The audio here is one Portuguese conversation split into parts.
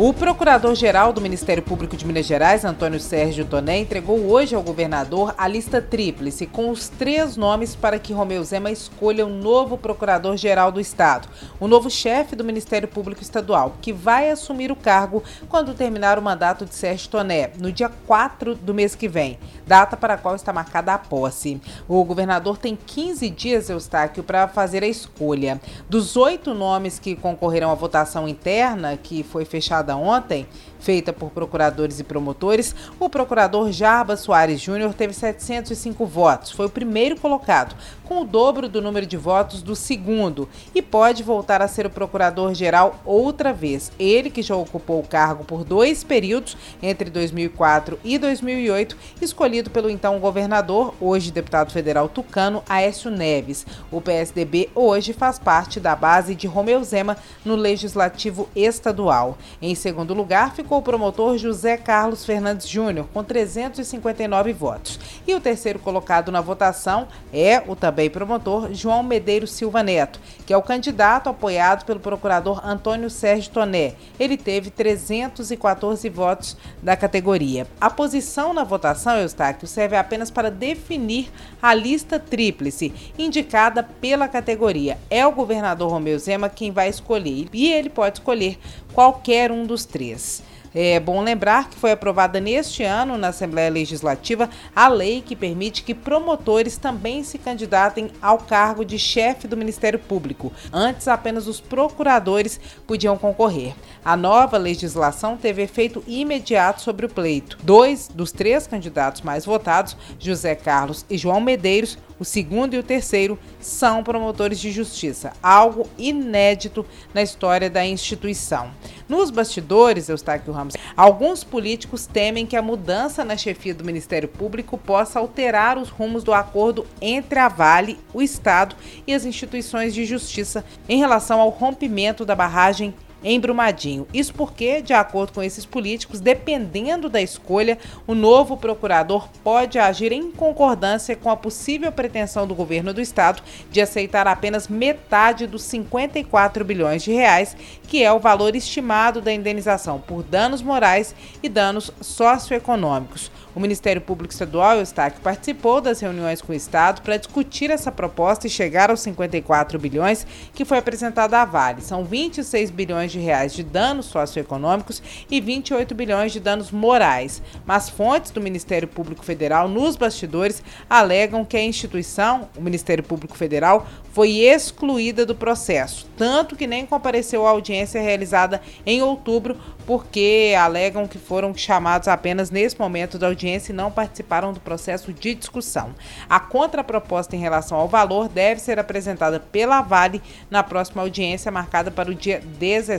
O procurador-geral do Ministério Público de Minas Gerais, Antônio Sérgio Toné, entregou hoje ao governador a lista tríplice com os três nomes para que Romeu Zema escolha o novo procurador-geral do Estado, o novo chefe do Ministério Público Estadual, que vai assumir o cargo quando terminar o mandato de Sérgio Toné, no dia 4 do mês que vem, data para a qual está marcada a posse. O governador tem 15 dias, Eustáquio, para fazer a escolha. Dos oito nomes que concorrerão à votação interna, que foi fechada ontem, feita por procuradores e promotores, o procurador Jarba Soares Júnior teve 705 votos, foi o primeiro colocado, com o dobro do número de votos do segundo, e pode voltar a ser o procurador-geral outra vez. Ele, que já ocupou o cargo por dois períodos, entre 2004 e 2008, escolhido pelo então governador, hoje deputado federal tucano, Aécio Neves. O PSDB hoje faz parte da base de Romeu Zema no Legislativo Estadual. Em segundo lugar, ficou o promotor José Carlos Fernandes Júnior, com 359 votos. E o terceiro colocado na votação é o também promotor João Medeiros Silva Neto, que é o candidato apoiado pelo procurador Antônio Sérgio Toné. Ele teve 314 votos da categoria. A posição na votação, Eustáquio, serve apenas para definir a lista tríplice indicada pela categoria. É o governador Romeu Zema quem vai escolher e ele pode escolher qualquer um dos três. É bom lembrar que foi aprovada neste ano na Assembleia Legislativa a lei que permite que promotores também se candidatem ao cargo de chefe do Ministério Público. Antes, apenas os procuradores podiam concorrer. A nova legislação teve efeito imediato sobre o pleito. Dois dos três candidatos mais votados, José Carlos e João Medeiros, o segundo e o terceiro são promotores de justiça, algo inédito na história da instituição. Nos bastidores, Eustáquio Ramos, alguns políticos temem que a mudança na chefia do Ministério Público possa alterar os rumos do acordo entre a Vale, o Estado e as instituições de justiça em relação ao rompimento da barragem em Brumadinho. Isso porque, de acordo com esses políticos, dependendo da escolha, o novo procurador pode agir em concordância com a possível pretensão do governo do estado de aceitar apenas metade dos 54 bilhões de reais, que é o valor estimado da indenização por danos morais e danos socioeconômicos. O Ministério Público Estadual, Eustáquio, participou das reuniões com o Estado para discutir essa proposta e chegar aos 54 bilhões que foi apresentada à Vale. São 26 bilhões de reais de danos socioeconômicos e 28 bilhões de danos morais. Mas fontes do Ministério Público Federal nos bastidores alegam que a instituição, o Ministério Público Federal, foi excluída do processo, tanto que nem compareceu à audiência realizada em outubro, porque alegam que foram chamados apenas nesse momento da audiência e não participaram do processo de discussão. A contraproposta em relação ao valor deve ser apresentada pela Vale na próxima audiência marcada para o dia 17,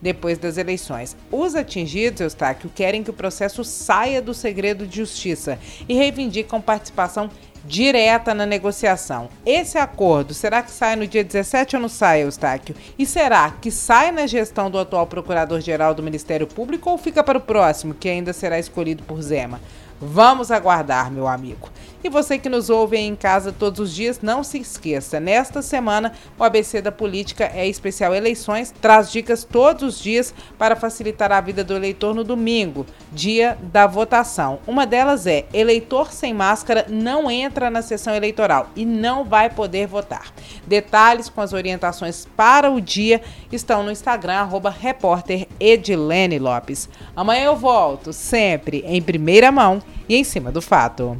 depois das eleições. Os atingidos, Eustáquio, querem que o processo saia do segredo de justiça e reivindicam participação direta na negociação. Esse acordo, será que sai no dia 17 ou não sai, Eustáquio? E será que sai na gestão do atual Procurador-Geral do Ministério Público ou fica para o próximo, que ainda será escolhido por Zema? Vamos aguardar, meu amigo. E você que nos ouve em casa todos os dias, não se esqueça, nesta semana o ABC da Política é especial eleições, traz dicas todos os dias para facilitar a vida do eleitor no domingo, dia da votação. Uma delas é: eleitor sem máscara não entra na sessão eleitoral e não vai poder votar. Detalhes com as orientações para o dia estão no Instagram, arroba. Amanhã eu volto, sempre em primeira mão e em cima do fato.